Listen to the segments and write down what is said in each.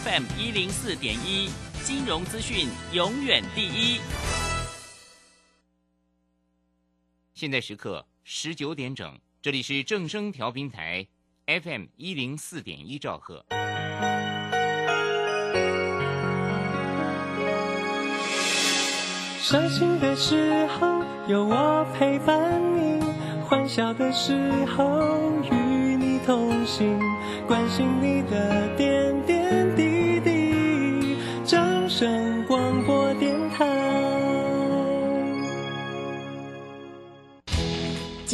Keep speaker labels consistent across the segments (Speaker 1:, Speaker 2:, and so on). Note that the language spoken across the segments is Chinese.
Speaker 1: FM 一零四点一，金融资讯永远第一。现在时刻十九点整，这里是正声调频台 FM 一零四点一兆赫。
Speaker 2: 伤心的时候有我陪伴你，欢笑的时候与你同行，关心你的点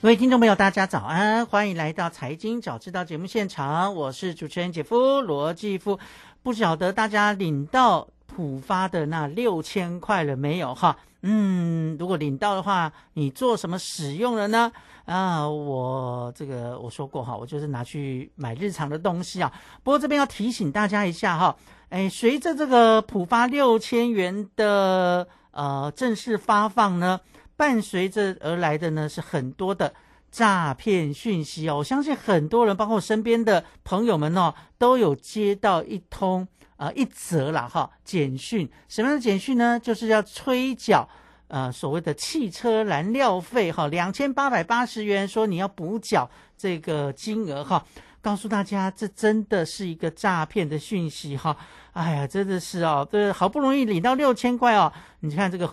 Speaker 3: 各位听众朋友，大家早安，欢迎来到《财经早知道》节目现场，我是主持人姐夫罗继夫。不晓得大家领到浦发的那六千块了没有？哈。嗯，如果领到的话，你做什么使用了呢？啊，我这个我说过哈，我就是拿去买日常的东西啊。不过这边要提醒大家一下哈，哎，随着这个浦发六千元的呃正式发放呢，伴随着而来的呢是很多的诈骗讯息哦。我相信很多人，包括我身边的朋友们哦，都有接到一通。啊，一则了哈，简讯什么样的简讯呢？就是要催缴呃所谓的汽车燃料费哈，两千八百八十元，说你要补缴这个金额哈。告诉大家，这真的是一个诈骗的讯息哈。哎呀，真的是哦，这好不容易领到六千块哦，你看这个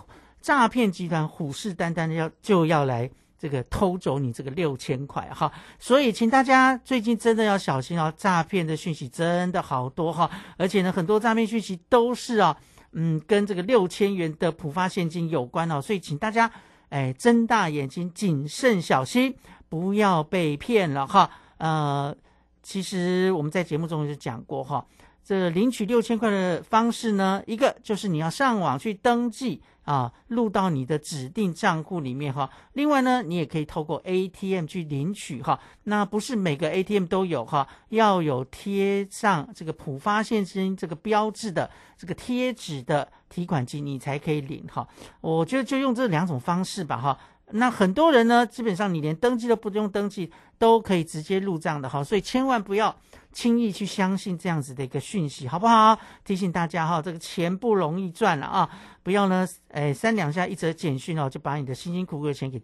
Speaker 3: 诈骗集团虎视眈眈的要就要来。这个偷走你这个六千块哈，所以请大家最近真的要小心哦，诈骗的讯息真的好多哈，而且呢，很多诈骗讯息都是啊，嗯，跟这个六千元的普发现金有关哦，所以请大家哎睁大眼睛，谨慎小心，不要被骗了哈。呃，其实我们在节目中就讲过哈，这领取六千块的方式呢，一个就是你要上网去登记。啊，录到你的指定账户里面哈。另外呢，你也可以透过 ATM 去领取哈。那不是每个 ATM 都有哈，要有贴上这个浦发现金这个标志的这个贴纸的提款机，你才可以领哈。我觉得就用这两种方式吧哈。那很多人呢，基本上你连登记都不用登记，都可以直接入账的哈。所以千万不要。轻易去相信这样子的一个讯息，好不好？提醒大家哈，这个钱不容易赚了啊！不要呢，哎，三两下一则简讯哦，就把你的辛辛苦苦的钱给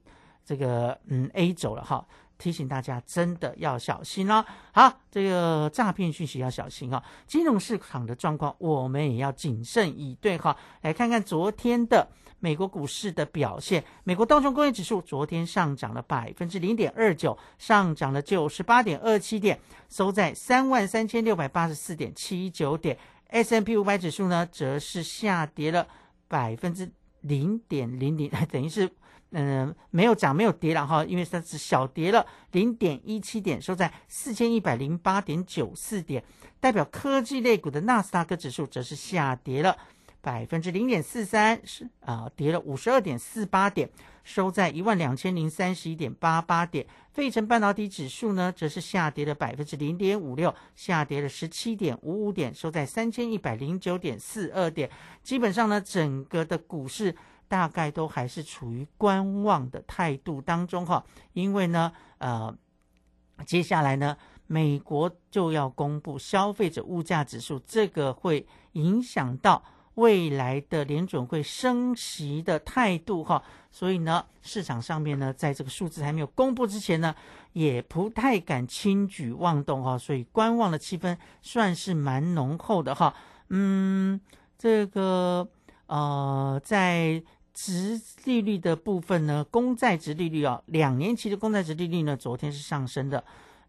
Speaker 3: 这个嗯 A 走了哈。提醒大家，真的要小心哦。好，这个诈骗讯息要小心哦。金融市场的状况，我们也要谨慎以对哈。来看看昨天的。美国股市的表现，美国道琼工业指数昨天上涨了百分之零点二九，上涨了九十八点二七点，收在三万三千六百八十四点七九点。S M P 五百指数呢，则是下跌了百分之零点零零，等于是嗯没有涨没有跌了哈，因为它是小跌了零点一七点，收在四千一百零八点九四点。代表科技类股的纳斯达克指数则是下跌了。百分之零点四三是啊，跌了五十二点四八点，收在一万两千零三十一点八八点。费城半导体指数呢，则是下跌了百分之零点五六，下跌了十七点五五点，收在三千一百零九点四二点。基本上呢，整个的股市大概都还是处于观望的态度当中哈，因为呢，呃，接下来呢，美国就要公布消费者物价指数，这个会影响到。未来的联准会升息的态度哈，所以呢，市场上面呢，在这个数字还没有公布之前呢，也不太敢轻举妄动哈，所以观望的气氛算是蛮浓厚的哈。嗯，这个呃，在值利率的部分呢，公债值利率啊，两年期的公债值利率呢，昨天是上升的，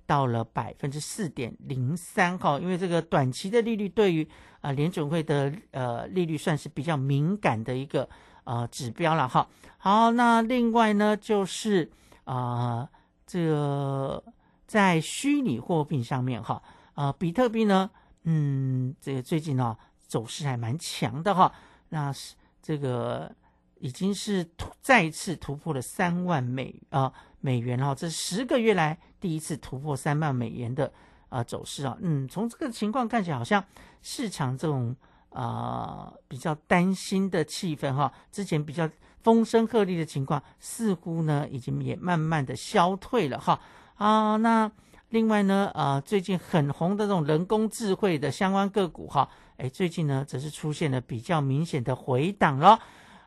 Speaker 3: 到了百分之四点零三哈。因为这个短期的利率对于啊联准会的呃利率算是比较敏感的一个呃指标了哈。好，那另外呢就是啊这个在虚拟货币上面哈，啊比特币呢，嗯，这个最近呢走势还蛮强的哈。那是这个。已经是突再次突破了三万美啊美元哈，这十个月来第一次突破三万美元的啊走势啊，嗯，从这个情况看起来，好像市场这种啊比较担心的气氛哈，之前比较风声鹤唳的情况，似乎呢已经也慢慢的消退了哈啊，那另外呢啊最近很红的这种人工智慧的相关个股哈，哎最近呢则是出现了比较明显的回档了。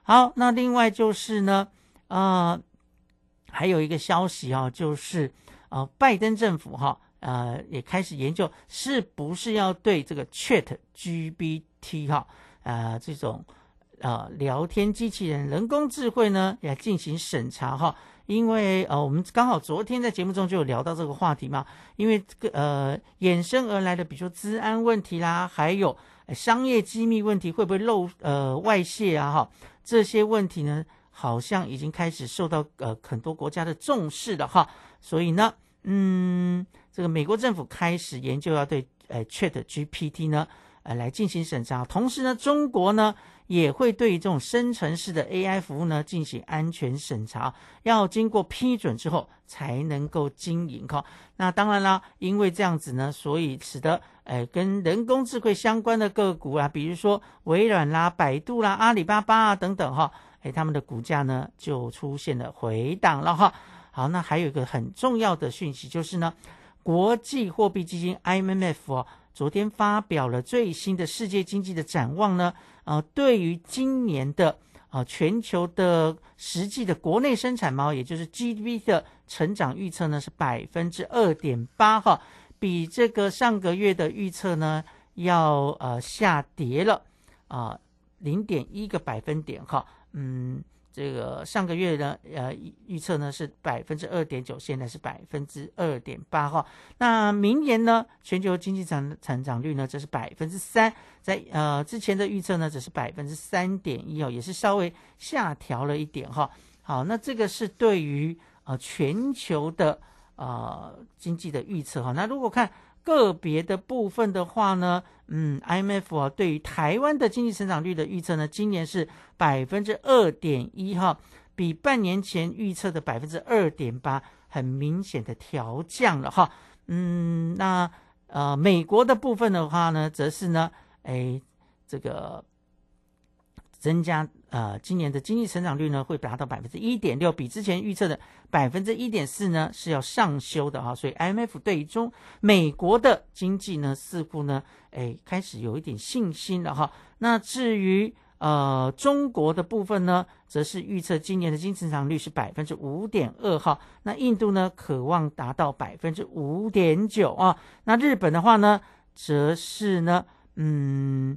Speaker 3: 好，那另外就是呢，呃，还有一个消息啊，就是呃，拜登政府哈，呃，也开始研究是不是要对这个 Chat GPT 哈，呃，这种呃聊天机器人人工智慧呢，也进行审查哈。因为呃，我们刚好昨天在节目中就有聊到这个话题嘛，因为这个呃衍生而来的，比如说治安问题啦，还有商业机密问题会不会漏呃外泄啊哈。这些问题呢，好像已经开始受到呃很多国家的重视了哈，所以呢，嗯，这个美国政府开始研究要对呃 Chat GPT 呢呃来进行审查，同时呢，中国呢也会对这种生成式的 AI 服务呢进行安全审查，要经过批准之后才能够经营哈。那当然啦，因为这样子呢，所以使得。哎，跟人工智慧相关的个股啊，比如说微软啦、百度啦、阿里巴巴啊等等哈，哎，他们的股价呢就出现了回档了哈。好，那还有一个很重要的讯息就是呢，国际货币基金 IMF 哦，昨天发表了最新的世界经济的展望呢，呃，对于今年的啊全球的实际的国内生产毛，也就是 GDP 的成长预测呢是百分之二点八哈。比这个上个月的预测呢，要呃下跌了啊零点一个百分点哈，嗯，这个上个月呢呃预测呢是百分之二点九，现在是百分之二点八哈。那明年呢全球经济成成长率呢则是百分之三，在呃之前的预测呢只是百分之三点一哦，也是稍微下调了一点哈。好，那这个是对于呃全球的。啊，经济的预测哈，那如果看个别的部分的话呢，嗯，IMF 啊对于台湾的经济成长率的预测呢，今年是百分之二点一哈，比半年前预测的百分之二点八很明显的调降了哈，嗯，那呃美国的部分的话呢，则是呢，哎这个。增加呃，今年的经济成长率呢会达到百分之一点六，比之前预测的百分之一点四呢是要上修的哈，所以 IMF 对于中美国的经济呢似乎呢哎开始有一点信心了哈。那至于呃中国的部分呢，则是预测今年的经济成长率是百分之五点二哈。那印度呢渴望达到百分之五点九啊。那日本的话呢，则是呢嗯。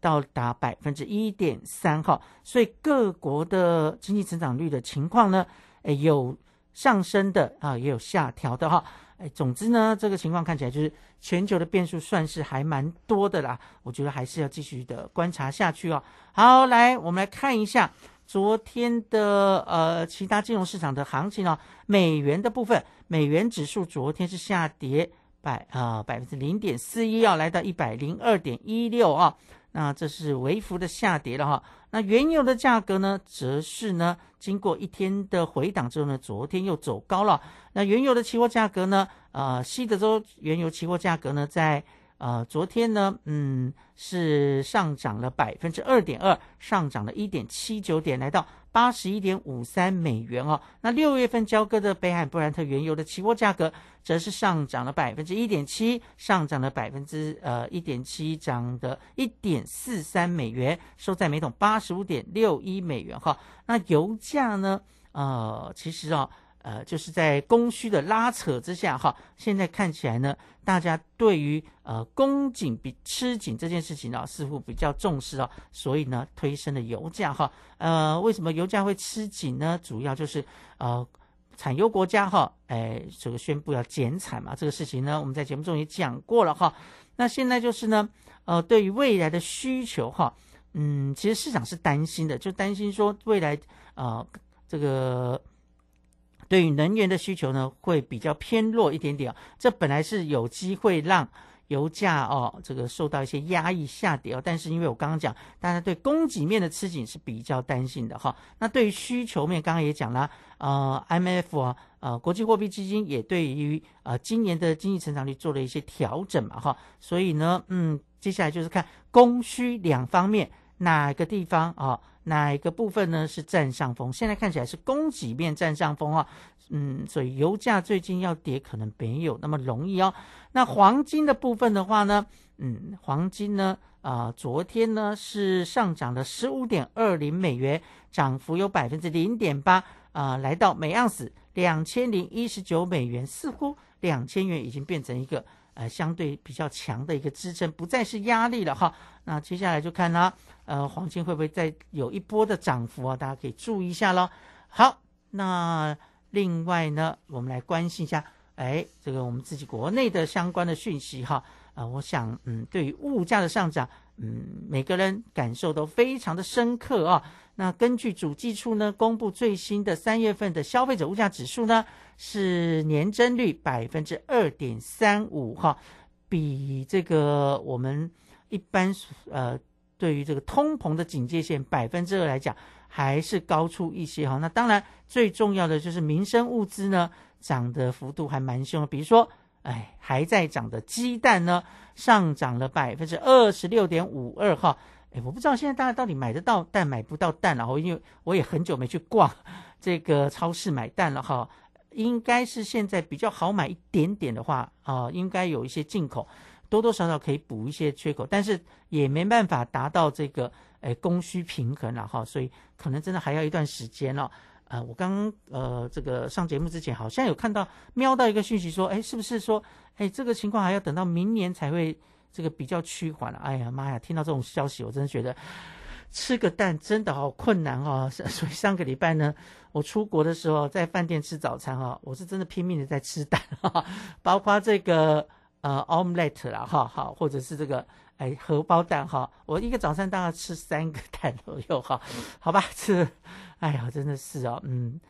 Speaker 3: 到达百分之一点三哈，所以各国的经济增长率的情况呢，诶有上升的啊，也有下调的哈，诶，总之呢，这个情况看起来就是全球的变数算是还蛮多的啦，我觉得还是要继续的观察下去哦。好，来我们来看一下昨天的呃其他金融市场的行情哦，美元的部分，美元指数昨天是下跌百啊百分之零点四一，要来到一百零二点一六啊。那这是微幅的下跌了哈。那原油的价格呢，则是呢，经过一天的回档之后呢，昨天又走高了。那原油的期货价格呢，呃，西德州原油期货价格呢，在呃昨天呢，嗯，是上涨了百分之二点二，上涨了一点七九点，来到。八十一点五三美元哦，那六月份交割的北海布兰特原油的期货价格则是上涨了百分之一点七，上涨了百分之呃一点七，涨的一点四三美元，收在每桶八十五点六一美元哈。那油价呢？呃，其实啊。呃，就是在供需的拉扯之下哈，现在看起来呢，大家对于呃供紧比吃紧这件事情呢，似乎比较重视哦，所以呢，推升了油价哈。呃，为什么油价会吃紧呢？主要就是呃，产油国家哈，哎，这个宣布要减产嘛，这个事情呢，我们在节目中也讲过了哈。那现在就是呢，呃，对于未来的需求哈，嗯，其实市场是担心的，就担心说未来啊，这个。对于能源的需求呢，会比较偏弱一点点这本来是有机会让油价哦，这个受到一些压抑下跌哦。但是因为我刚刚讲，大家对供给面的吃紧是比较担心的哈。那对于需求面，刚刚也讲了，呃，M F 啊，呃，国际货币基金也对于呃今年的经济成长率做了一些调整嘛哈。所以呢，嗯，接下来就是看供需两方面哪个地方啊。哪一个部分呢是占上风？现在看起来是供给面占上风啊，嗯，所以油价最近要跌可能没有那么容易哦。那黄金的部分的话呢，嗯，黄金呢啊，昨天呢是上涨了十五点二零美元，涨幅有百分之零点八啊，来到每盎司两千零一十九美元，似乎两千元已经变成一个。呃，相对比较强的一个支撑，不再是压力了哈。那接下来就看呢，呃，黄金会不会再有一波的涨幅啊？大家可以注意一下喽。好，那另外呢，我们来关心一下，哎，这个我们自己国内的相关的讯息哈。啊，我想，嗯，对于物价的上涨，嗯，每个人感受都非常的深刻啊。那根据主计处呢公布最新的三月份的消费者物价指数呢。是年增率百分之二点三五哈，比这个我们一般呃对于这个通膨的警戒线百分之二来讲，还是高出一些哈。那当然最重要的就是民生物资呢涨的幅度还蛮凶，比如说哎还在涨的鸡蛋呢上涨了百分之二十六点五二哈。哎我不知道现在大家到底买得到蛋买不到蛋了哈，因为我也很久没去逛这个超市买蛋了哈。应该是现在比较好买一点点的话啊，应该有一些进口，多多少少可以补一些缺口，但是也没办法达到这个诶供需平衡了哈，所以可能真的还要一段时间了。呃，我刚呃这个上节目之前好像有看到瞄到一个讯息说，哎，是不是说哎这个情况还要等到明年才会这个比较趋缓了？哎呀妈呀，听到这种消息，我真的觉得。吃个蛋真的好困难哦，所以上个礼拜呢，我出国的时候在饭店吃早餐哈，我是真的拼命的在吃蛋哈，包括这个呃 omelette 啦哈，好或者是这个哎荷包蛋哈，我一个早餐大概吃三个蛋左右哈，好吧，吃哎呀真的是哦，嗯，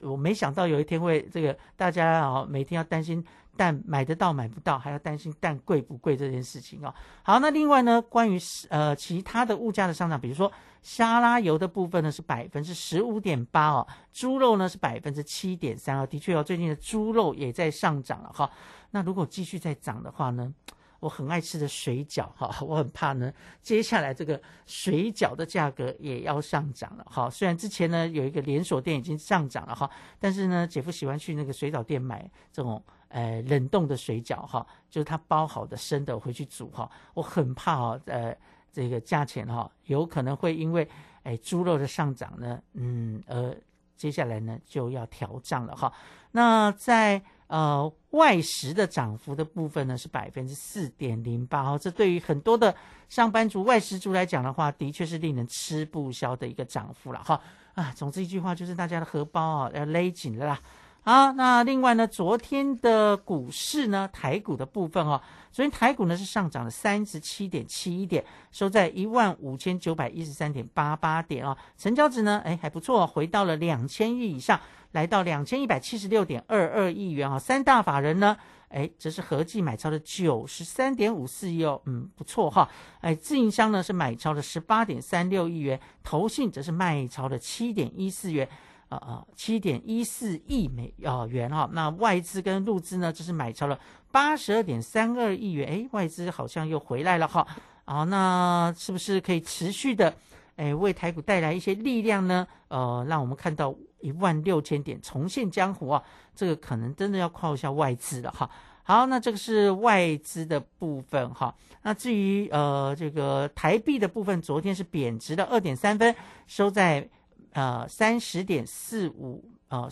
Speaker 3: 我没想到有一天会这个大家啊每天要担心。蛋买得到买不到，还要担心蛋贵不贵这件事情哦。好，那另外呢，关于呃其他的物价的上涨，比如说沙拉油的部分呢是百分之十五点八哦，猪肉呢是百分之七点三哦，的确哦，最近的猪肉也在上涨了哈。那如果继续再涨的话呢？我很爱吃的水饺哈，我很怕呢，接下来这个水饺的价格也要上涨了哈。虽然之前呢有一个连锁店已经上涨了哈，但是呢，姐夫喜欢去那个水饺店买这种呃冷冻的水饺哈，就是他包好的生的回去煮哈。我很怕哦，呃，这个价钱哈有可能会因为哎猪肉的上涨呢，嗯，呃，接下来呢就要调涨了哈。那在呃，外食的涨幅的部分呢是百分之四点零八哦，这对于很多的上班族、外食族来讲的话，的确是令人吃不消的一个涨幅了哈啊。总之一句话就是大家的荷包啊要勒紧了啦。好，那另外呢，昨天的股市呢，台股的部分哦，昨天台股呢是上涨了三十七点七一点，收在一万五千九百一十三点八八点哦，成交值呢，哎还不错，回到了两千亿以上。来到两千一百七十六点二二亿元啊，三大法人呢，哎，这是合计买超的九十三点五四亿哦，嗯，不错哈，哎，自营商呢是买超的十八点三六亿元，投信则是卖超的七点一四元，啊啊，七点一四亿美啊元哈，那外资跟入资呢，这是买超了八十二点三二亿元，哎，外资好像又回来了哈，啊，那是不是可以持续的，哎，为台股带来一些力量呢？呃，让我们看到。一万六千点重现江湖啊！这个可能真的要靠一下外资了哈。好，那这个是外资的部分哈。那至于呃这个台币的部分，昨天是贬值了二点三分，收在呃三十点四五呃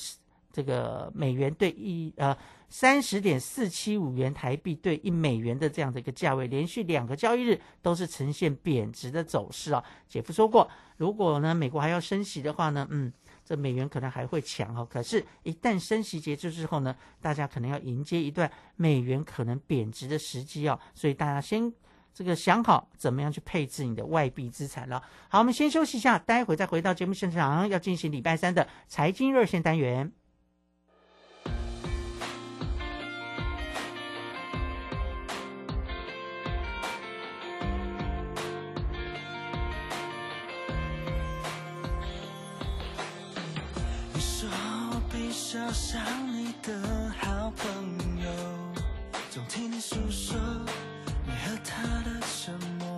Speaker 3: 这个美元兑一呃三十点四七五元台币兑一美元的这样的一个价位，连续两个交易日都是呈现贬值的走势啊。姐夫说过，如果呢美国还要升息的话呢，嗯。这美元可能还会强哦，可是，一旦升息结束之后呢，大家可能要迎接一段美元可能贬值的时机哦，所以大家先这个想好怎么样去配置你的外币资产了。好，我们先休息一下，待会再回到节目现场，要进行礼拜三的财经热线单元。
Speaker 2: 我比较像你的好朋友，总听你诉说你和他的沉默。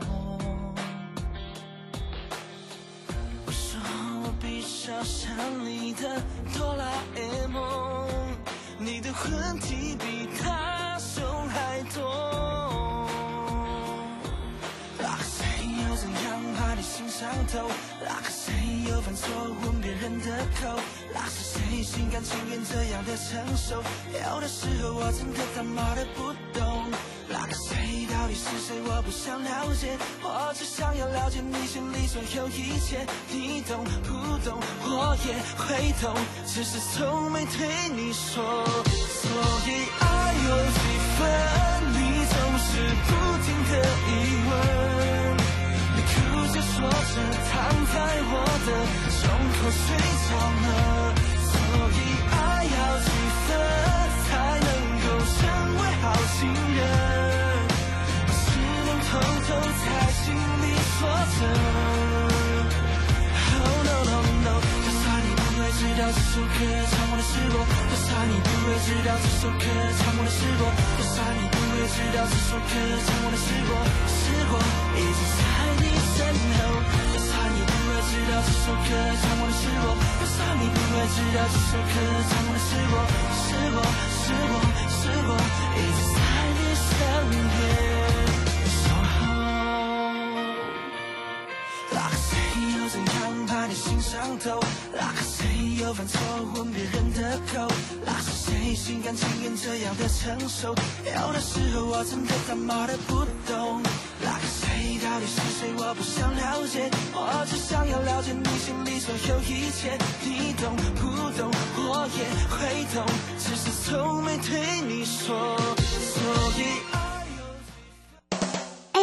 Speaker 2: 我说我比较像你的哆啦 A 梦，你的问题比他凶还多。那个谁又怎样把你心上头？那个谁又犯错吻别人的口？那是谁心甘情愿这样的承受？有的时候我真的他妈的不懂。那个谁到底是谁？我不想了解，我只想要了解你心里所有一切。你懂不懂？我也会懂，只是从没对你说。所以爱有几分，你总是不停的疑问。或者，躺在我的胸口睡着了。所以爱要几分，才能够成为好情人？只能偷偷在心里说着。Oh no no no，就算你不会知道这首歌唱过的是我，就算你不会知道这首歌唱过的是我，就算你知道这首歌唱过的是我，是我一直在你身后。就算你不会知道这首歌唱过的是我，就算你不会知道这首歌唱过的是我，是我是我是我一直在你身边。守候。那个谁又怎样把你心伤透？那个谁又犯错吻别人的口？那是谁心甘情愿这样的承受？有的时候我真的他妈的不懂。那个谁到底是谁？我不想了解，我只想要了解你心里所有一切。你懂不懂？我也会懂，只是从没对你说。所以爱。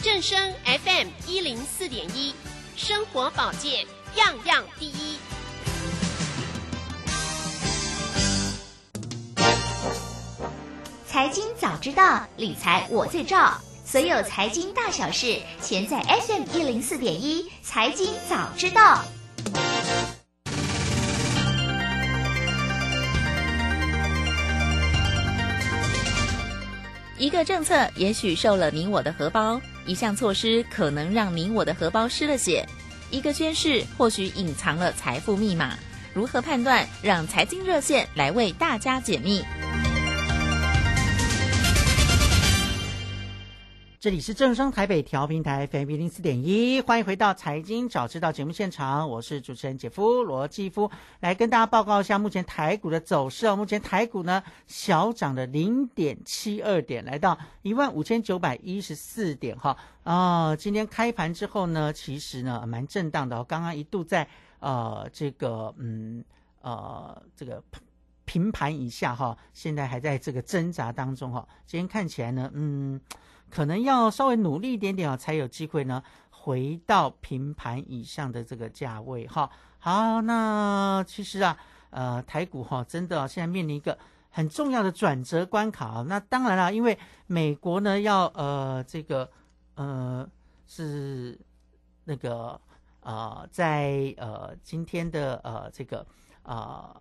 Speaker 4: 正声 FM 一零四点一，生活保健样样第一。
Speaker 5: 财经早知道，理财我最照。所有财经大小事，全在 FM 一零四点一。财经早知道。
Speaker 6: 一个政策也许瘦了你我的荷包，一项措施可能让你我的荷包失了血，一个宣誓或许隐藏了财富密码。如何判断？让财经热线来为大家解密。
Speaker 3: 这里是正声台北调频台 FM 零四点一，欢迎回到财经早知道节目现场，我是主持人姐夫罗继夫，来跟大家报告一下目前台股的走势哦。目前台股呢小涨了零点七二点，来到一万五千九百一十四点哈啊、今天开盘之后呢，其实呢蛮震荡的哦，刚刚一度在呃这个嗯呃这个。平盘以下哈，现在还在这个挣扎当中哈。今天看起来呢，嗯，可能要稍微努力一点点啊，才有机会呢回到平盘以上的这个价位哈。好，那其实啊，呃，台股哈，真的、啊、现在面临一个很重要的转折关卡啊。那当然了，因为美国呢要呃这个呃是那个呃在呃今天的呃这个呃。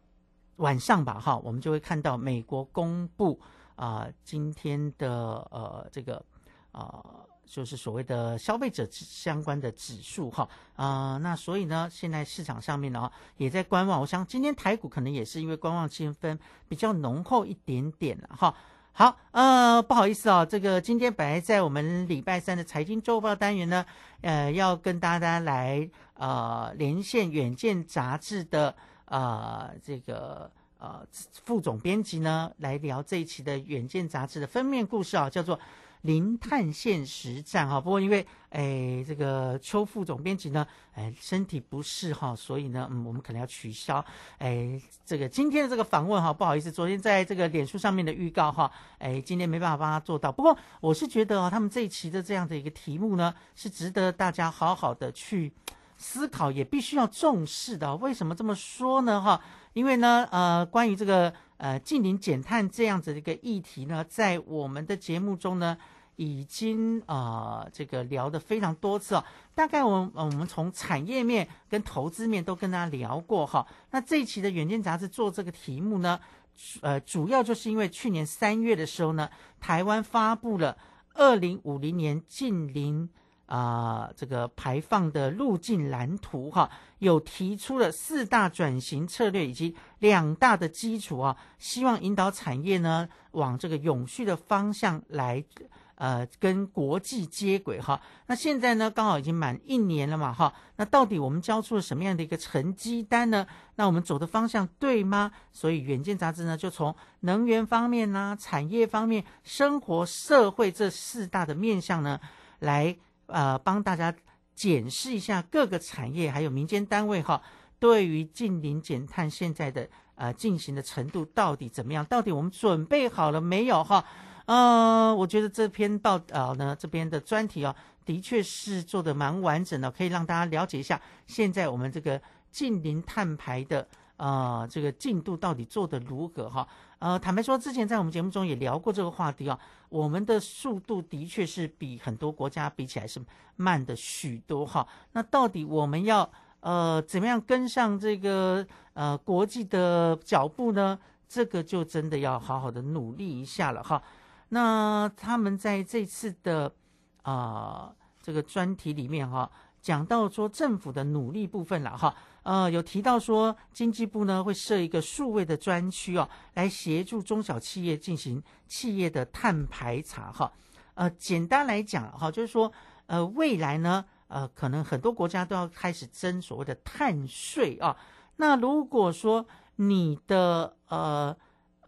Speaker 3: 晚上吧，哈，我们就会看到美国公布啊、今天的呃这个、呃、就是所谓的消费者相关的指数哈啊、那所以呢，现在市场上面呢也在观望，我想今天台股可能也是因为观望气氛比较浓厚一点点了哈。好，呃，不好意思啊、哦，这个今天本来在我们礼拜三的财经周报单元呢，呃，要跟大家来呃连线《远见》杂志的。呃，这个呃副总编辑呢来聊这一期的《远见》杂志的封面故事啊，叫做《零碳现实战》哈。不过因为哎这个邱副总编辑呢哎身体不适哈，所以呢嗯我们可能要取消哎这个今天的这个访问哈，不好意思，昨天在这个脸书上面的预告哈，哎今天没办法帮他做到。不过我是觉得啊，他们这一期的这样的一个题目呢，是值得大家好好的去。思考也必须要重视的，为什么这么说呢？哈，因为呢，呃，关于这个呃近零减碳这样子的一个议题呢，在我们的节目中呢，已经啊、呃、这个聊的非常多次哦。大概我们、呃、我们从产业面跟投资面都跟大家聊过哈。那这一期的《远见》杂志做这个题目呢，呃，主要就是因为去年三月的时候呢，台湾发布了二零五零年近零。啊、呃，这个排放的路径蓝图哈，有提出了四大转型策略以及两大的基础啊，希望引导产业呢往这个永续的方向来，呃，跟国际接轨哈。那现在呢，刚好已经满一年了嘛哈，那到底我们交出了什么样的一个成绩单呢？那我们走的方向对吗？所以《远见》杂志呢，就从能源方面呐、产业方面、生活、社会这四大的面向呢，来。呃，帮大家检视一下各个产业还有民间单位哈，对于近零减碳现在的呃进行的程度到底怎么样？到底我们准备好了没有哈？呃，我觉得这篇报道呢，这边的专题啊，的确是做的蛮完整的，可以让大家了解一下现在我们这个近邻碳排的呃这个进度到底做得如何哈？呃，坦白说，之前在我们节目中也聊过这个话题啊。我们的速度的确是比很多国家比起来是慢的许多哈。那到底我们要呃怎么样跟上这个呃国际的脚步呢？这个就真的要好好的努力一下了哈。那他们在这次的啊、呃、這個專題裡面哈，讲到说政府的努力部分了哈。呃，有提到说经济部呢会设一个数位的专区哦，来协助中小企业进行企业的碳排查哈。呃，简单来讲哈，就是说呃未来呢，呃可能很多国家都要开始征所谓的碳税啊。那如果说你的呃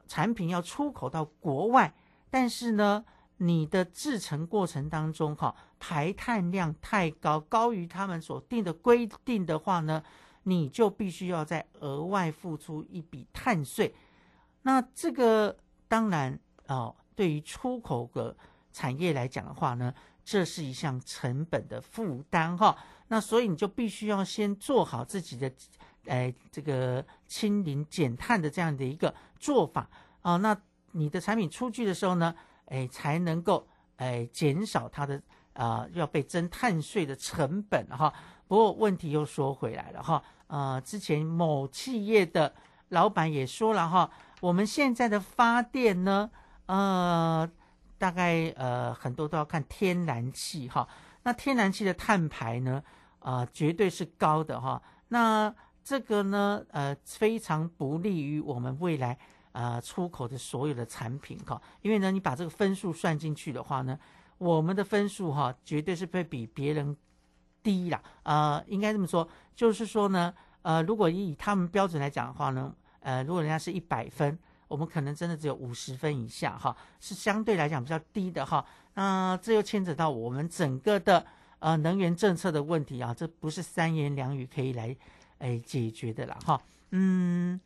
Speaker 3: 产品要出口到国外，但是呢，你的制成过程当中哈排碳量太高，高于他们所定的规定的话呢，你就必须要再额外付出一笔碳税。那这个当然哦，对于出口的产业来讲的话呢，这是一项成本的负担哈。那所以你就必须要先做好自己的，哎，这个清零减碳的这样的一个做法啊。那你的产品出去的时候呢，哎，才能够哎减少它的啊要被征碳税的成本哈。不过问题又说回来了哈，呃，之前某企业的老板也说了哈，我们现在的发电呢，呃，大概呃很多都要看天然气哈。那天然气的碳排呢？啊，绝对是高的哈。那这个呢，呃，非常不利于我们未来啊出口的所有的产品哈。因为呢，你把这个分数算进去的话呢，我们的分数哈，绝对是会比别人低啦。啊，应该这么说，就是说呢，呃，如果以他们标准来讲的话呢，呃，如果人家是一百分，我们可能真的只有五十分以下哈，是相对来讲比较低的哈。那这又牵扯到我们整个的。呃，能源政策的问题啊，这不是三言两语可以来，哎，解决的啦，哈，嗯，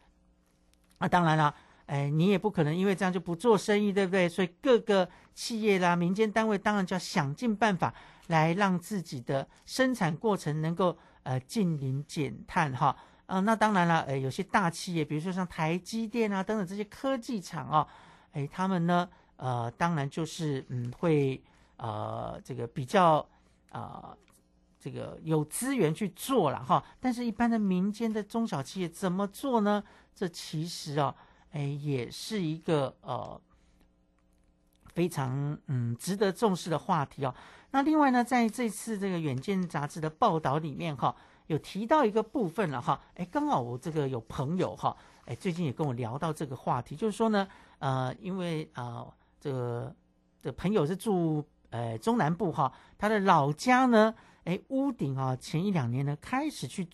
Speaker 3: 啊，当然了，哎，你也不可能因为这样就不做生意，对不对？所以各个企业啦、民间单位当然就要想尽办法来让自己的生产过程能够呃近零减碳，哈，啊，那当然了，哎，有些大企业，比如说像台积电啊等等这些科技厂啊，哎，他们呢，呃，当然就是嗯，会呃，这个比较。啊，这个有资源去做了哈，但是一般的民间的中小企业怎么做呢？这其实啊，哎，也是一个呃非常嗯值得重视的话题哦。那另外呢，在这次这个《远见》杂志的报道里面哈，有提到一个部分了哈，哎，刚好我这个有朋友哈，哎，最近也跟我聊到这个话题，就是说呢，呃，因为啊，这个的朋友是住。呃，中南部哈，他的老家呢，哎，屋顶啊，前一两年呢，开始去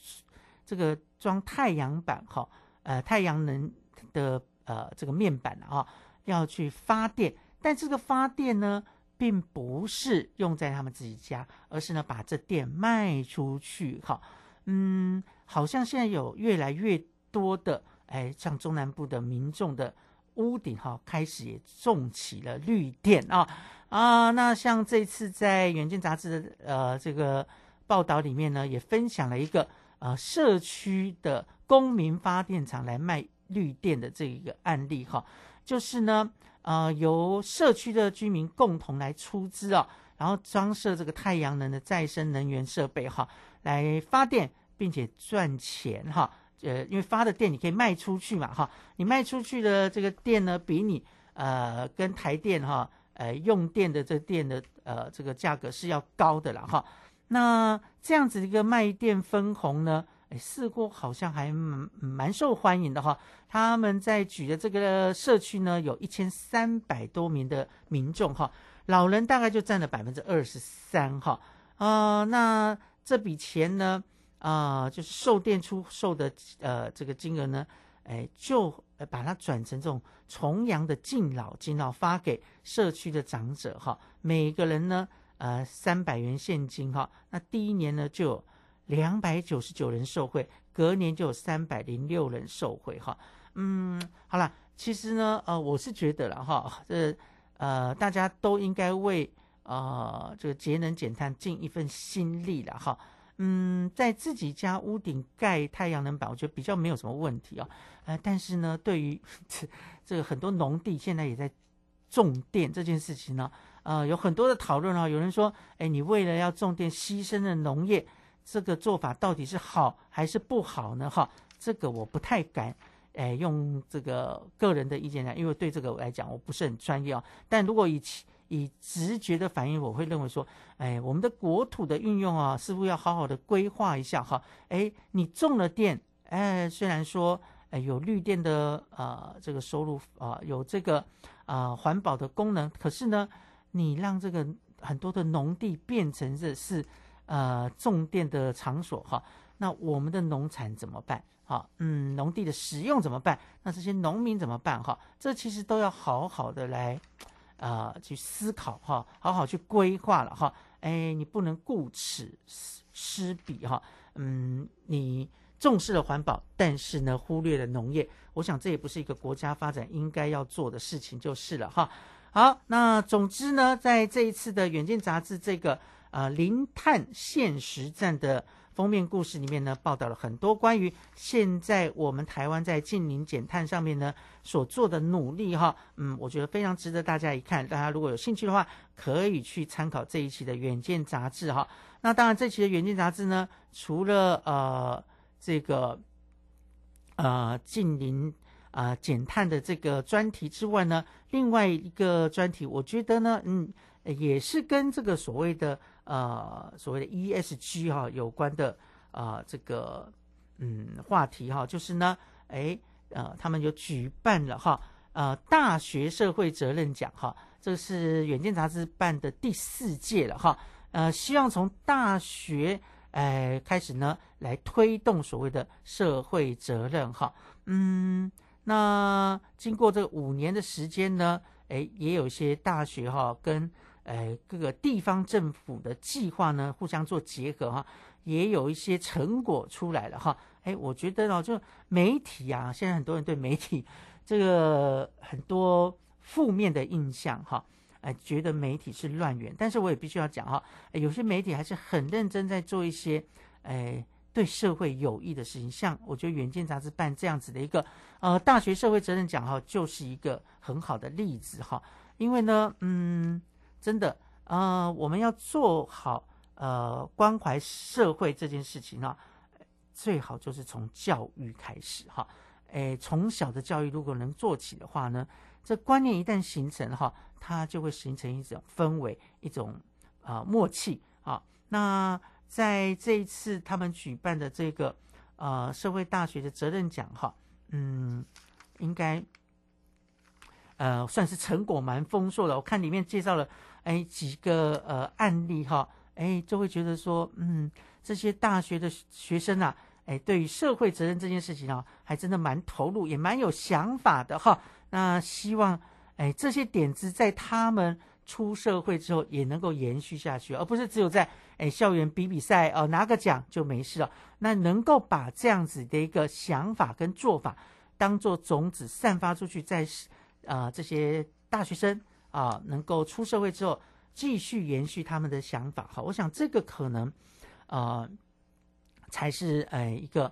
Speaker 3: 这个装太阳板哈，呃，太阳能的呃这个面板啊，要去发电，但这个发电呢，并不是用在他们自己家，而是呢，把这电卖出去哈，嗯，好像现在有越来越多的哎，像中南部的民众的屋顶哈，开始也种起了绿电啊。啊，那像这次在《远见》杂志的呃这个报道里面呢，也分享了一个呃社区的公民发电厂来卖绿电的这一个案例哈，就是呢呃由社区的居民共同来出资啊，然后装设这个太阳能的再生能源设备哈，来发电并且赚钱哈，呃因为发的电你可以卖出去嘛哈，你卖出去的这个电呢，比你呃跟台电哈。呃，用电的这电的呃这个价格是要高的了哈。那这样子一个卖电分红呢，哎，似乎好像还蛮蛮受欢迎的哈。他们在举的这个社区呢，有一千三百多名的民众哈，老人大概就占了百分之二十三哈。啊，那这笔钱呢，啊，就是售电出售的呃这个金额呢。哎，就把它转成这种重阳的敬老金哦，发给社区的长者哈。每个人呢，呃，三百元现金哈。那第一年呢，就两百九十九人受贿，隔年就有三百零六人受贿哈。嗯，好了，其实呢，呃，我是觉得了哈，这呃，大家都应该为呃这个节能减碳尽一份心力了哈。嗯，在自己家屋顶盖太阳能板，我觉得比较没有什么问题哦。呃，但是呢，对于 这这个很多农地现在也在种电这件事情呢，呃，有很多的讨论啊。有人说，哎，你为了要种电牺牲了农业，这个做法到底是好还是不好呢？哈，这个我不太敢，哎，用这个个人的意见来，因为对这个来讲我不是很专业啊。但如果以以直觉的反应，我会认为说，哎，我们的国土的运用啊，似乎要好好的规划一下哈。哎，你种了电，哎，虽然说，哎，有绿电的呃这个收入啊，有这个啊环保的功能，可是呢，你让这个很多的农地变成这是呃种电的场所哈，那我们的农产怎么办哈，嗯，农地的使用怎么办？那这些农民怎么办？哈，这其实都要好好的来，啊，去思考哈，好好去规划了哈。哎，你不能顾此失彼哈。嗯，你重视了环保，但是呢，忽略了农业。我想这也不是一个国家发展应该要做的事情，就是了哈。好，那总之呢，在这一次的《远见》杂志这个呃零碳现实战的封面故事里面呢，报道了很多关于现在我们台湾在近零减碳上面呢所做的努力哈。嗯，我觉得非常值得大家一看。大家如果有兴趣的话，可以去参考这一期的《远见》杂志哈。那当然，这期的《远见》杂志呢，除了呃这个呃近零。啊，减碳的这个专题之外呢，另外一个专题，我觉得呢，嗯，也是跟这个所谓的呃所谓的 ESG 哈有关的啊这个嗯话题哈，就是呢，哎呃，他们有举办了哈呃大学社会责任奖哈，这是远见杂志办的第四届了哈，呃，希望从大学哎开始呢来推动所谓的社会责任哈，嗯。那经过这五年的时间呢，哎，也有一些大学哈跟哎各个地方政府的计划呢互相做结合哈，也有一些成果出来了哈。哎，我觉得呢，就媒体啊，现在很多人对媒体这个很多负面的印象哈，哎，觉得媒体是乱源，但是我也必须要讲哈，有些媒体还是很认真在做一些哎。对社会有益的事情，像我觉得《远见》杂志办这样子的一个呃大学社会责任奖哈，就是一个很好的例子哈。因为呢，嗯，真的呃，我们要做好呃关怀社会这件事情呢，最好就是从教育开始哈。诶，从小的教育如果能做起的话呢，这观念一旦形成哈，它就会形成一种氛围，一种啊默契啊。那在这一次他们举办的这个呃社会大学的责任奖哈，嗯，应该呃算是成果蛮丰硕的。我看里面介绍了哎几个呃案例哈，哎就会觉得说嗯这些大学的学生啊，哎对于社会责任这件事情啊，还真的蛮投入，也蛮有想法的哈。那希望哎这些点子在他们。出社会之后也能够延续下去，而不是只有在诶校园比比赛哦拿个奖就没事了。那能够把这样子的一个想法跟做法当做种子散发出去，在啊这些大学生啊能够出社会之后继续延续他们的想法。好，我想这个可能啊才是呃一个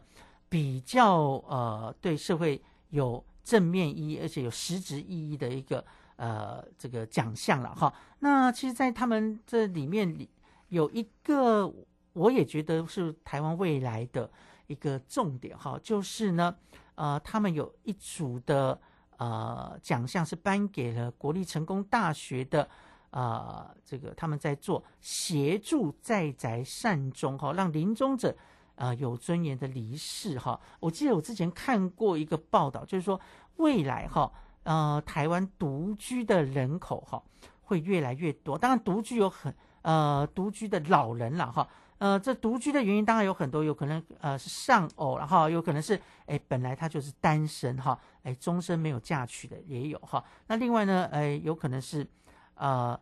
Speaker 3: 比较呃对社会有正面意义而且有实质意义的一个。呃，这个奖项了哈。那其实，在他们这里面有一个，我也觉得是台湾未来的一个重点哈，就是呢，呃，他们有一组的呃奖项是颁给了国立成功大学的呃，这个他们在做协助在宅善终哈，让临终者呃有尊严的离世哈。我记得我之前看过一个报道，就是说未来哈。呃，台湾独居的人口哈会越来越多。当然，独居有很呃独居的老人了哈。呃，这独居的原因当然有很多，有可能呃是丧偶，然后有可能是哎本来他就是单身哈，哎终身没有嫁娶的也有哈。那另外呢，哎有可能是呃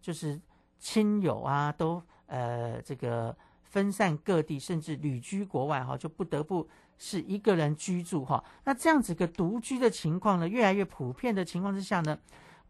Speaker 3: 就是亲友啊都呃这个分散各地，甚至旅居国外哈，就不得不。是一个人居住哈，那这样子个独居的情况呢，越来越普遍的情况之下呢，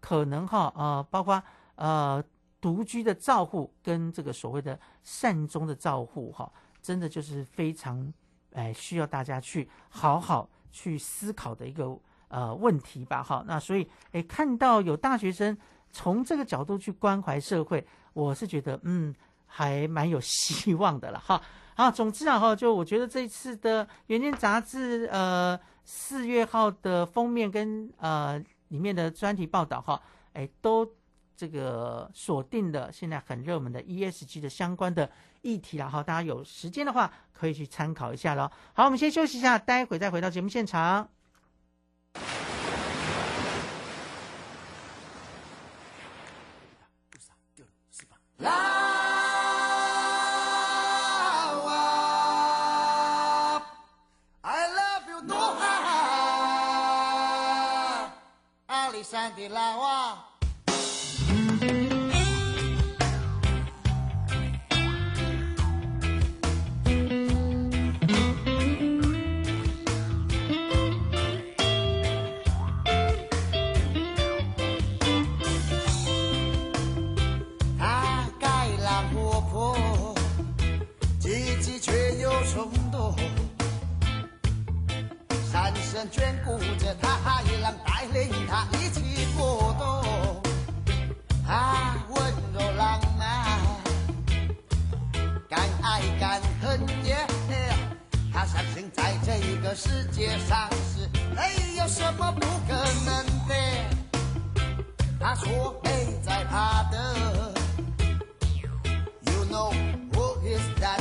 Speaker 3: 可能哈呃，包括呃独居的照护跟这个所谓的善终的照护哈，真的就是非常哎需要大家去好好去思考的一个呃问题吧哈。那所以哎看到有大学生从这个角度去关怀社会，我是觉得嗯还蛮有希望的了哈。好，总之啊，哈，就我觉得这一次的《原件》杂志，呃，四月号的封面跟呃里面的专题报道，哈，哎，都这个锁定的现在很热门的 ESG 的相关的议题了哈，大家有时间的话可以去参考一下喽。好，我们先休息一下，待会再回到节目现场。
Speaker 7: 山的蓝蛙。神眷顾着他，野狼带领他一起过冬。他温柔浪漫，敢爱敢恨耶。他相信在这个世界上是没有什么不可能的。他说没在怕的。You know who is that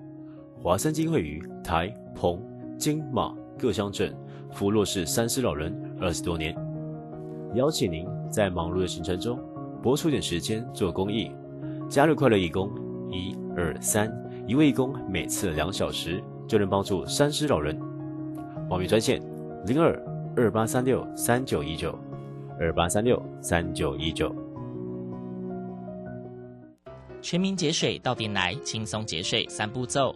Speaker 8: 华山金会于台、澎、金、马各乡镇服务弱势三失老人二十多年，邀请您在忙碌的行程中拨出点时间做公益，加入快乐义工，一二三，一位义工每次两小时就能帮助三失老人。报名专线零二二八三六三九一九二八三六三九一九。
Speaker 9: 全民节水到店来，轻松节水三步骤。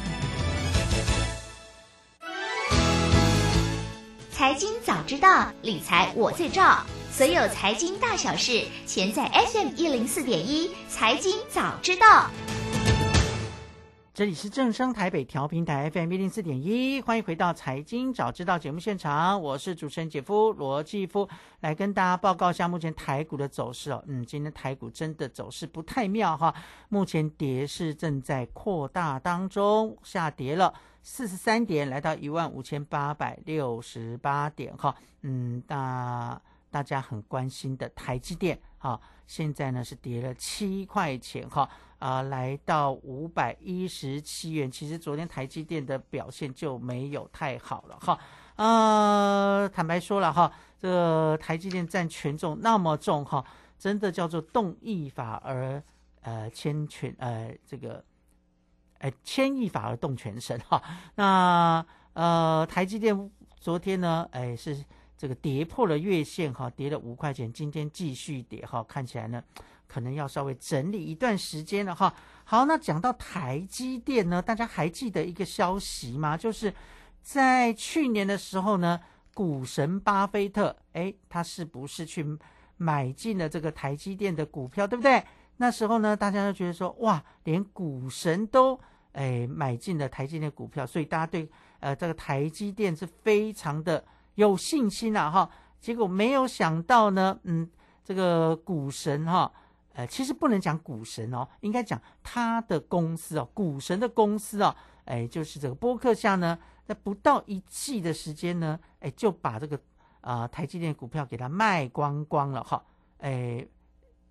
Speaker 5: 财经早知道，理财我最照。所有财经大小事，全在 FM 一零四点一。财经早知道，
Speaker 3: 这里是正声台北调频台 FM 一零四点一，欢迎回到财经早知道节目现场，我是主持人姐夫罗继夫，来跟大家报告一下目前台股的走势哦。嗯，今天台股真的走势不太妙哈，目前跌势正在扩大当中，下跌了。四十三点，来到一万五千八百六十八点，哈，嗯，那大家很关心的台积电，哈，现在呢是跌了七块钱，哈，啊，来到五百一十七元。其实昨天台积电的表现就没有太好了，哈，呃，坦白说了，哈，这台积电占权重那么重，哈，真的叫做动一法而呃牵权，呃，这个。哎，牵一发而动全身哈。那呃，台积电昨天呢，哎是这个跌破了月线哈，跌了五块钱，今天继续跌哈，看起来呢可能要稍微整理一段时间了哈。好，那讲到台积电呢，大家还记得一个消息吗？就是在去年的时候呢，股神巴菲特哎，他是不是去买进了这个台积电的股票，对不对？那时候呢，大家都觉得说哇，连股神都哎，买进了台积电股票，所以大家对呃这个台积电是非常的有信心啊哈。结果没有想到呢，嗯，这个股神哈，呃，其实不能讲股神哦，应该讲他的公司哦，股神的公司哦，哎，就是这个波克夏呢，在不到一季的时间呢，哎，就把这个啊台积电股票给它卖光光了哈，哎，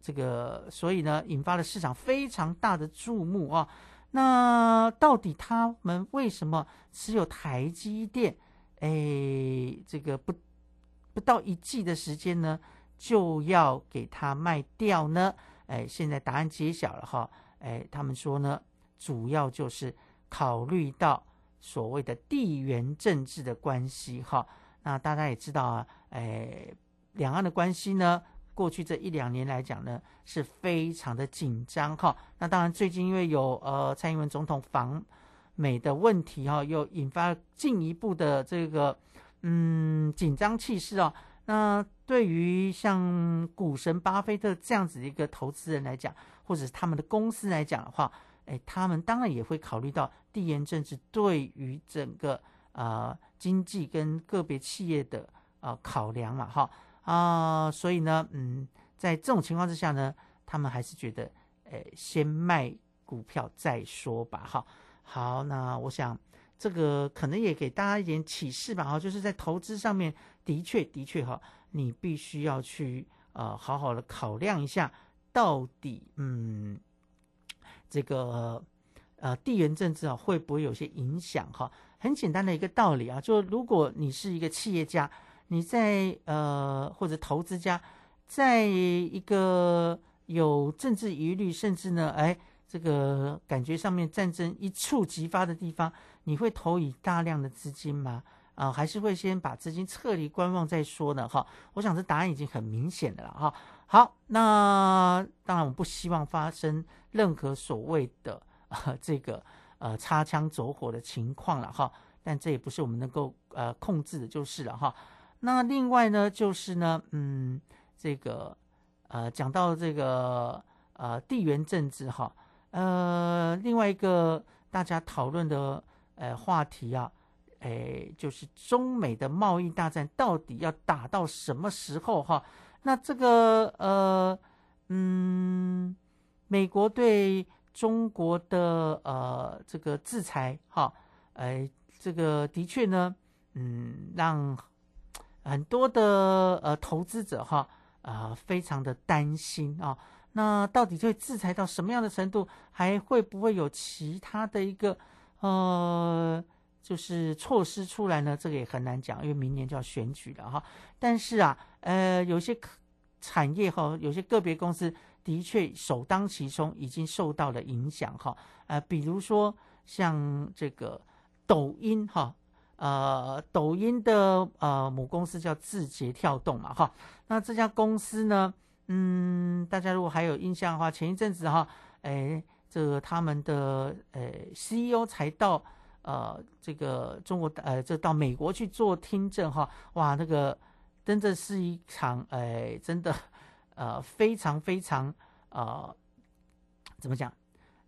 Speaker 3: 这个所以呢，引发了市场非常大的注目啊。那到底他们为什么持有台积电？哎，这个不不到一季的时间呢，就要给它卖掉呢？哎，现在答案揭晓了哈！哎，他们说呢，主要就是考虑到所谓的地缘政治的关系哈。那大家也知道啊，哎，两岸的关系呢？过去这一两年来讲呢，是非常的紧张哈。那当然，最近因为有呃蔡英文总统访美的问题哈，又引发进一步的这个嗯紧张气势哦。那对于像股神巴菲特这样子一个投资人来讲，或者是他们的公司来讲的话，哎，他们当然也会考虑到地缘政治对于整个啊经济跟个别企业的啊考量嘛哈。啊，所以呢，嗯，在这种情况之下呢，他们还是觉得，诶，先卖股票再说吧，哈。好，那我想这个可能也给大家一点启示吧，哈，就是在投资上面，的确，的确，哈，你必须要去呃，好好的考量一下，到底，嗯，这个呃，地缘政治啊，会不会有些影响？哈，很简单的一个道理啊，就如果你是一个企业家。你在呃或者投资家，在一个有政治疑虑，甚至呢，哎，这个感觉上面战争一触即发的地方，你会投以大量的资金吗？啊，还是会先把资金撤离观望再说呢？哈，我想这答案已经很明显的了哈。好，那当然我们不希望发生任何所谓的啊 这个呃擦枪走火的情况了哈，但这也不是我们能够呃控制的，就是了哈。那另外呢，就是呢，嗯，这个，呃，讲到这个，呃，地缘政治哈，呃，另外一个大家讨论的，呃，话题啊，哎，就是中美的贸易大战到底要打到什么时候哈？那这个，呃，嗯，美国对中国的呃这个制裁哈，哎，这个的确呢，嗯，让。很多的呃投资者哈啊，非常的担心啊。那到底会制裁到什么样的程度？还会不会有其他的一个呃就是措施出来呢，这个也很难讲，因为明年就要选举了哈。但是啊，呃，有些产业哈，有些个别公司的确首当其冲，已经受到了影响哈。呃，比如说像这个抖音哈，呃，抖音的呃母公司叫字节跳动嘛哈。那这家公司呢，嗯，大家如果还有印象的话，前一阵子哈，哎，这个他们的呃 CEO 才到。呃，这个中国呃，这到美国去做听证哈，哇，那个真的是一场哎，真的呃，非常非常呃，怎么讲，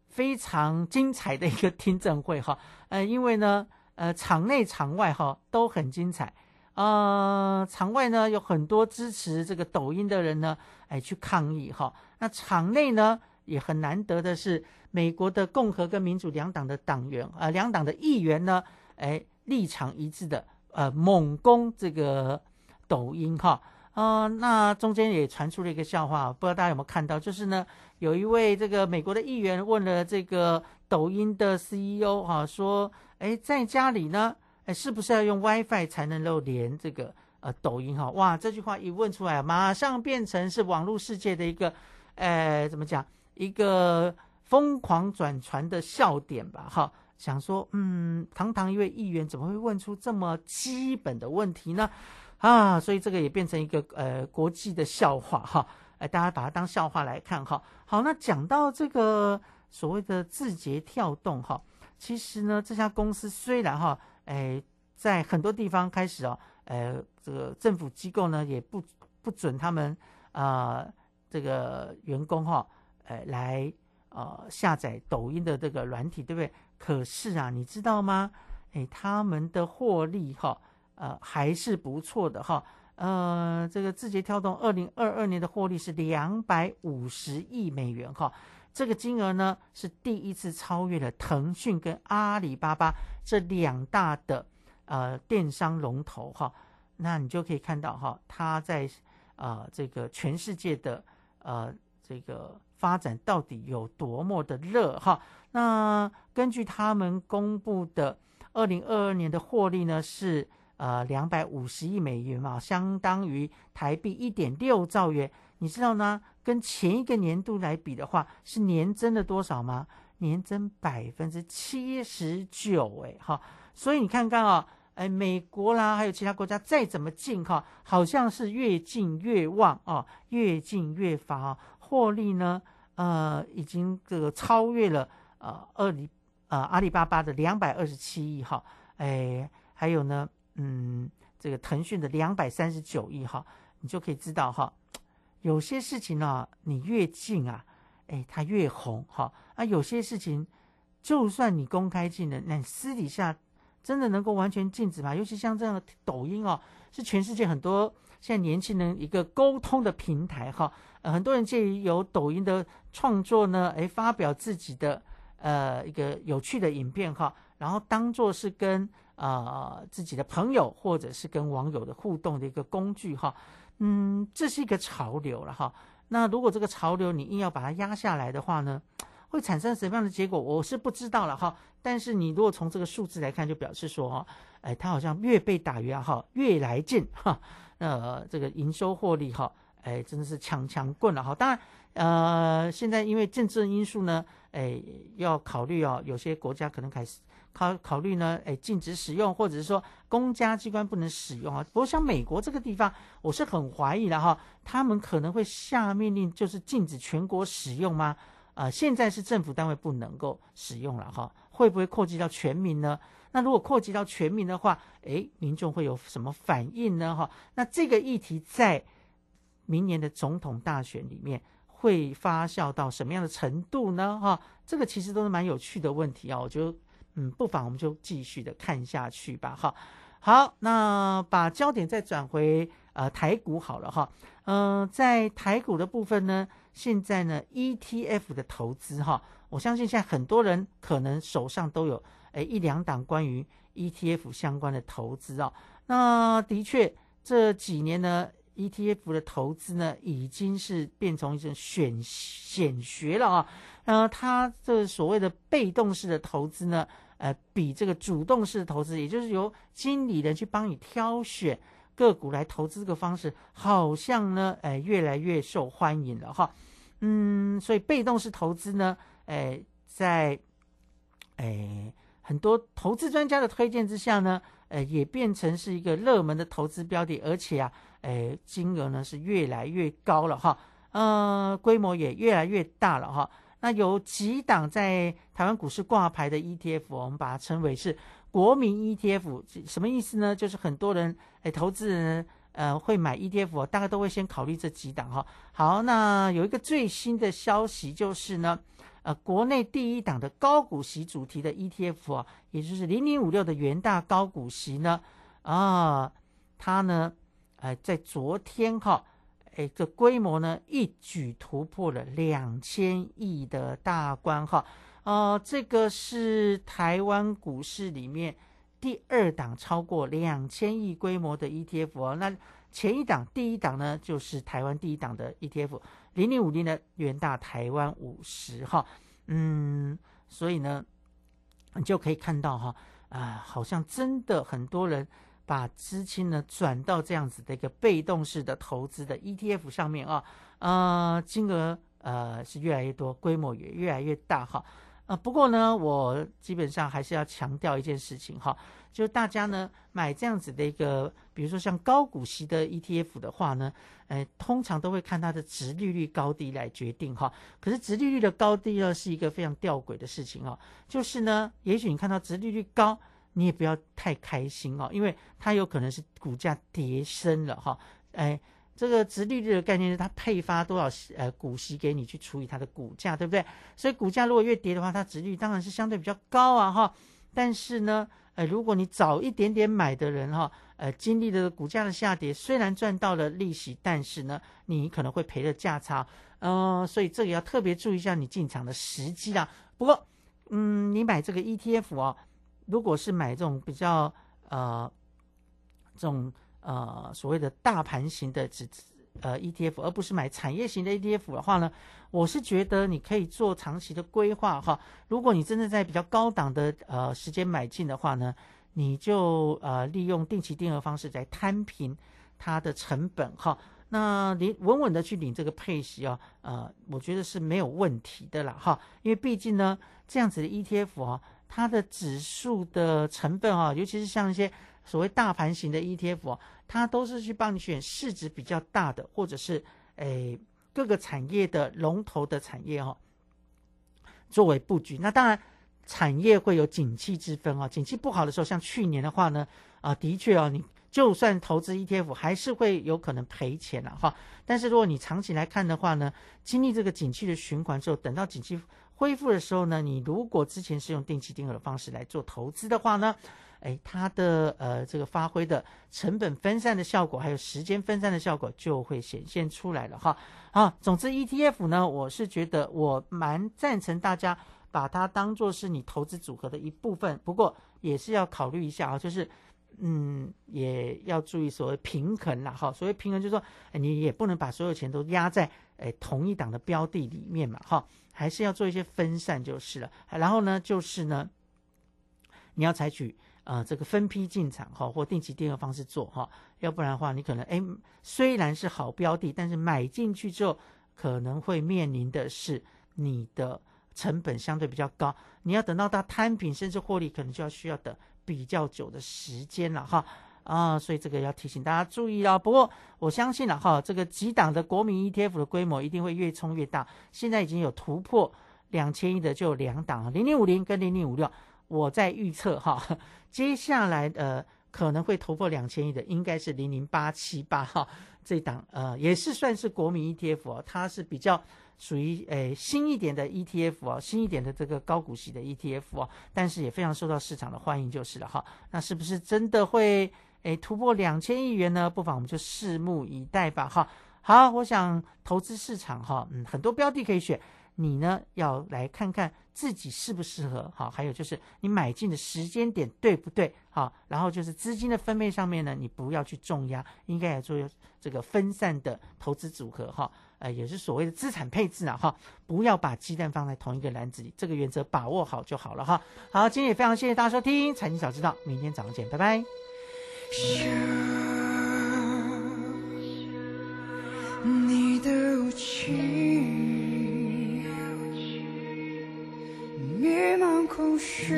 Speaker 3: 非常精彩的一个听证会哈。呃，因为呢，呃，场内场外哈都很精彩。呃，场外呢有很多支持这个抖音的人呢，哎，去抗议哈。那场内呢也很难得的是。美国的共和跟民主两党的党员啊，两党的议员呢，哎，立场一致的，呃，猛攻这个抖音哈，呃，那中间也传出了一个笑话，不知道大家有没有看到？就是呢，有一位这个美国的议员问了这个抖音的 CEO 哈，说，哎，在家里呢，哎，是不是要用 WiFi 才能够连这个呃抖音哈？哇，这句话一问出来，马上变成是网络世界的一个，呃，怎么讲一个。疯狂转传的笑点吧，哈，想说，嗯，堂堂一位议员怎么会问出这么基本的问题呢？啊，所以这个也变成一个呃国际的笑话，哈，哎，大家把它当笑话来看，哈。好，那讲到这个所谓的字节跳动，哈，其实呢，这家公司虽然哈，哎，在很多地方开始哦，呃，这个政府机构呢也不不准他们啊，这个员工哈，哎，来。呃，下载抖音的这个软体，对不对？可是啊，你知道吗？哎，他们的获利哈，呃，还是不错的哈。呃，这个字节跳动二零二二年的获利是两百五十亿美元哈，这个金额呢是第一次超越了腾讯跟阿里巴巴这两大的呃电商龙头哈。那你就可以看到哈，它在啊这个全世界的呃这个。发展到底有多么的热哈？那根据他们公布的二零二二年的获利呢，是呃两百五十亿美元嘛，相当于台币一点六兆元。你知道呢？跟前一个年度来比的话，是年增了多少吗？年增百分之七十九哎哈！所以你看看啊，哎，美国啦，还有其他国家再怎么进哈，好像是越进越旺啊，越进越发，获利呢？呃，已经这个超越了呃阿里呃阿里巴巴的两百二十七亿哈，哎，还有呢，嗯，这个腾讯的两百三十九亿哈，你就可以知道哈，有些事情呢，你越近啊，哎，它越红哈，啊，有些事情就算你公开禁了，那私底下真的能够完全禁止吗？尤其像这样的抖音哦，是全世界很多现在年轻人一个沟通的平台哈。很多人借于有抖音的创作呢，哎，发表自己的呃一个有趣的影片哈，然后当做是跟呃自己的朋友或者是跟网友的互动的一个工具哈，嗯，这是一个潮流了哈。那如果这个潮流你硬要把它压下来的话呢，会产生什么样的结果？我是不知道了哈。但是你如果从这个数字来看，就表示说，哎，它好像越被打压哈，越来劲哈，呃，这个营收获利哈。哎，真的是强强棍了哈！当然，呃，现在因为政治因素呢，哎，要考虑哦，有些国家可能开始考考虑呢，哎，禁止使用，或者是说公家机关不能使用啊。不过像美国这个地方，我是很怀疑的哈，他们可能会下命令，就是禁止全国使用吗？啊，现在是政府单位不能够使用了哈，会不会扩及到全民呢？那如果扩及到全民的话，哎，民众会有什么反应呢？哈，那这个议题在。明年的总统大选里面会发酵到什么样的程度呢？哈，这个其实都是蛮有趣的问题啊。我觉得，嗯，不妨我们就继续的看下去吧。哈，好，那把焦点再转回呃台股好了哈。嗯，在台股的部分呢，现在呢 ETF 的投资哈，我相信现在很多人可能手上都有诶一两档关于 ETF 相关的投资啊。那的确这几年呢。ETF 的投资呢，已经是变成一种选显学了啊。呃，它这所谓的被动式的投资呢，呃比这个主动式投资，也就是由经理人去帮你挑选个股来投资这个方式，好像呢，哎越来越受欢迎了哈。嗯，所以被动式投资呢，哎在哎很多投资专家的推荐之下呢，呃也变成是一个热门的投资标的，而且啊，哎金额呢是越来越高了哈。呃，规模也越来越大了哈。那有几档在台湾股市挂牌的 ETF，我们把它称为是国民 ETF，什么意思呢？就是很多人诶，投资人呃会买 ETF，大概都会先考虑这几档哈。好，那有一个最新的消息就是呢，呃，国内第一档的高股息主题的 ETF 啊，也就是零零五六的元大高股息呢，啊，它呢，呃，在昨天哈。哎，这规模呢一举突破了两千亿的大关哈，呃，这个是台湾股市里面第二档超过两千亿规模的 ETF 哦。那前一档、第一档呢，就是台湾第一档的 ETF 零零五零的元大台湾五十哈，嗯，所以呢，你就可以看到哈，啊，好像真的很多人。把资金呢转到这样子的一个被动式的投资的 ETF 上面啊，呃，金额呃是越来越多，规模也越来越大哈。呃，不过呢，我基本上还是要强调一件事情哈，就大家呢买这样子的一个，比如说像高股息的 ETF 的话呢，呃，通常都会看它的值利率高低来决定哈。可是值利率的高低呢是一个非常吊诡的事情哦，就是呢，也许你看到值利率高。你也不要太开心哦，因为它有可能是股价跌升了哈。哎，这个值利率的概念是它配发多少呃股息给你去除以它的股价，对不对？所以股价如果越跌的话，它值率当然是相对比较高啊哈。但是呢，呃，如果你早一点点买的人哈，呃，经历了股价的下跌，虽然赚到了利息，但是呢，你可能会赔了价差。嗯，所以这个要特别注意一下你进场的时机啦。不过，嗯，你买这个 ETF 哦。如果是买这种比较呃这种呃所谓的大盘型的指呃 ETF，而不是买产业型的 ETF 的话呢，我是觉得你可以做长期的规划哈。如果你真的在比较高档的呃时间买进的话呢，你就呃利用定期定额方式来摊平它的成本哈。那你稳稳的去领这个配息哦，呃，我觉得是没有问题的啦哈。因为毕竟呢，这样子的 ETF 啊。它的指数的成分啊，尤其是像一些所谓大盘型的 ETF 啊，它都是去帮你选市值比较大的，或者是诶各个产业的龙头的产业哈，作为布局。那当然产业会有景气之分啊，景气不好的时候，像去年的话呢，啊的确啊，你就算投资 ETF 还是会有可能赔钱了哈。但是如果你长期来看的话呢，经历这个景气的循环之后，等到景气。恢复的时候呢，你如果之前是用定期定额的方式来做投资的话呢，哎，它的呃这个发挥的成本分散的效果，还有时间分散的效果就会显现出来了哈。啊，总之 ETF 呢，我是觉得我蛮赞成大家把它当做是你投资组合的一部分，不过也是要考虑一下啊，就是嗯，也要注意所谓平衡啦。哈。所谓平衡就是说，你也不能把所有钱都压在哎同一档的标的里面嘛哈。还是要做一些分散就是了，然后呢，就是呢，你要采取呃这个分批进场哈，或定期定额方式做哈，要不然的话，你可能哎虽然是好标的，但是买进去之后可能会面临的是你的成本相对比较高，你要等到它摊平甚至获利，可能就要需要等比较久的时间了哈。啊，所以这个要提醒大家注意了。不过我相信了哈，这个几档的国民 ETF 的规模一定会越冲越大。现在已经有突破两千亿的就有两档，零零五零跟零零五六。我在预测哈，接下来呃可能会突破两千亿的应该是零零八七八哈这档呃也是算是国民 ETF 哦，它是比较属于诶新一点的 ETF 哦，新一点的这个高股息的 ETF 哦，但是也非常受到市场的欢迎就是了哈。那是不是真的会？诶，突破两千亿元呢，不妨我们就拭目以待吧。哈，好，我想投资市场哈，嗯，很多标的可以选，你呢要来看看自己适不适合。哈，还有就是你买进的时间点对不对？好，然后就是资金的分配上面呢，你不要去重压，应该来做这个分散的投资组合。哈，呃，也是所谓的资产配置啊，哈，不要把鸡蛋放在同一个篮子里，这个原则把握好就好了哈。好，今天也非常谢谢大家收听《财经早知道》，明天早上见，拜拜。
Speaker 10: 你的无情，迷茫空虚，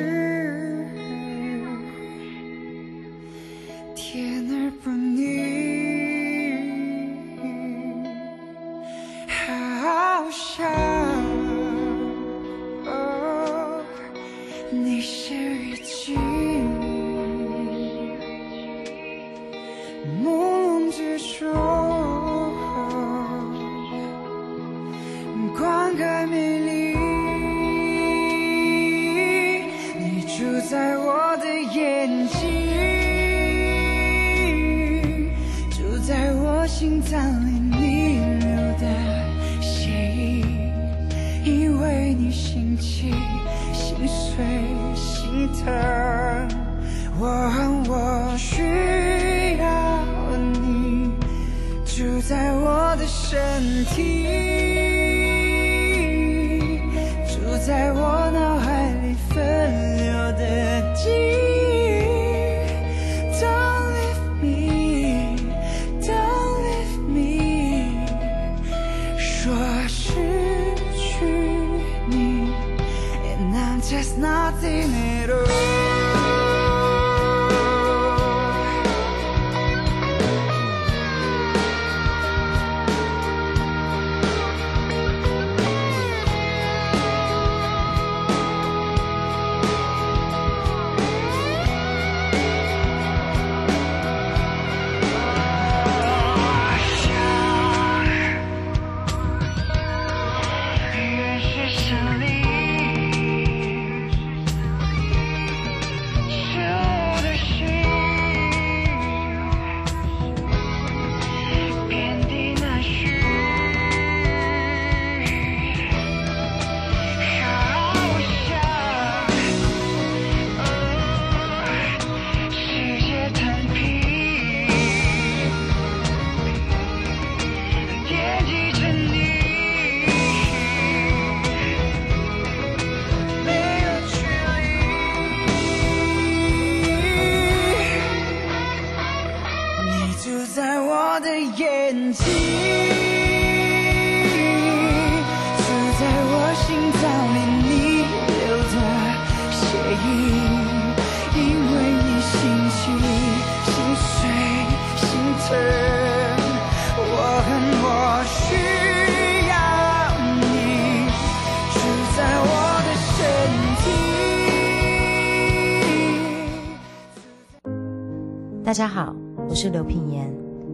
Speaker 11: 大家好，我是刘品言。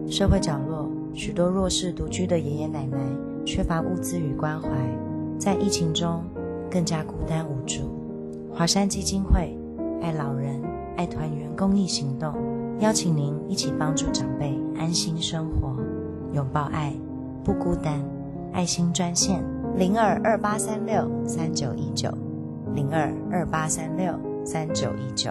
Speaker 11: 社会角落许多弱势独居的爷爷奶奶缺乏物资与关怀，在疫情中更加孤单无助。华山基金会爱老人、爱团圆公益行动，邀请您一起帮助长辈安心生活，拥抱爱，不孤单。爱心专线零二二八三六三九一九零二二八三六三九一九。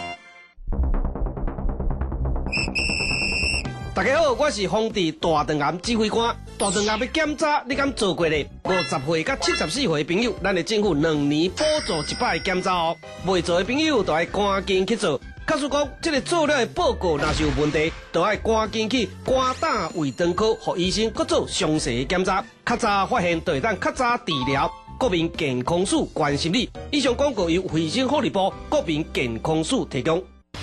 Speaker 12: 大家好，我是防治大肠癌指挥官。大肠癌要检查，你敢做过呢？五十岁到七十四岁的朋友，咱的政府两年补助一摆检查哦。未做的朋友，都要赶紧去做。假使讲这个做了的报告若是有问题，都要赶紧去肝胆胃肠科，和医生各做详细的检查。较早发现，就会当较早治疗。国民健康署关心你。以上广告由卫生福利部国民健康署提供。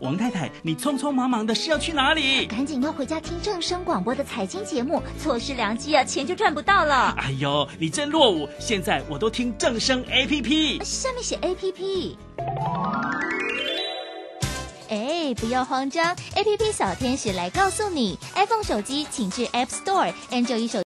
Speaker 13: 王太太，你匆匆忙忙的是要去哪里？
Speaker 14: 赶紧要回家听正声广播的财经节目，错失良机啊，钱就赚不到了。
Speaker 13: 哎呦，你真落伍！现在我都听正声 A P P，
Speaker 14: 下面写 A P P。哎，不要慌张，A P P 小天使来告诉你，iPhone 手机请至 App Store，Android 手。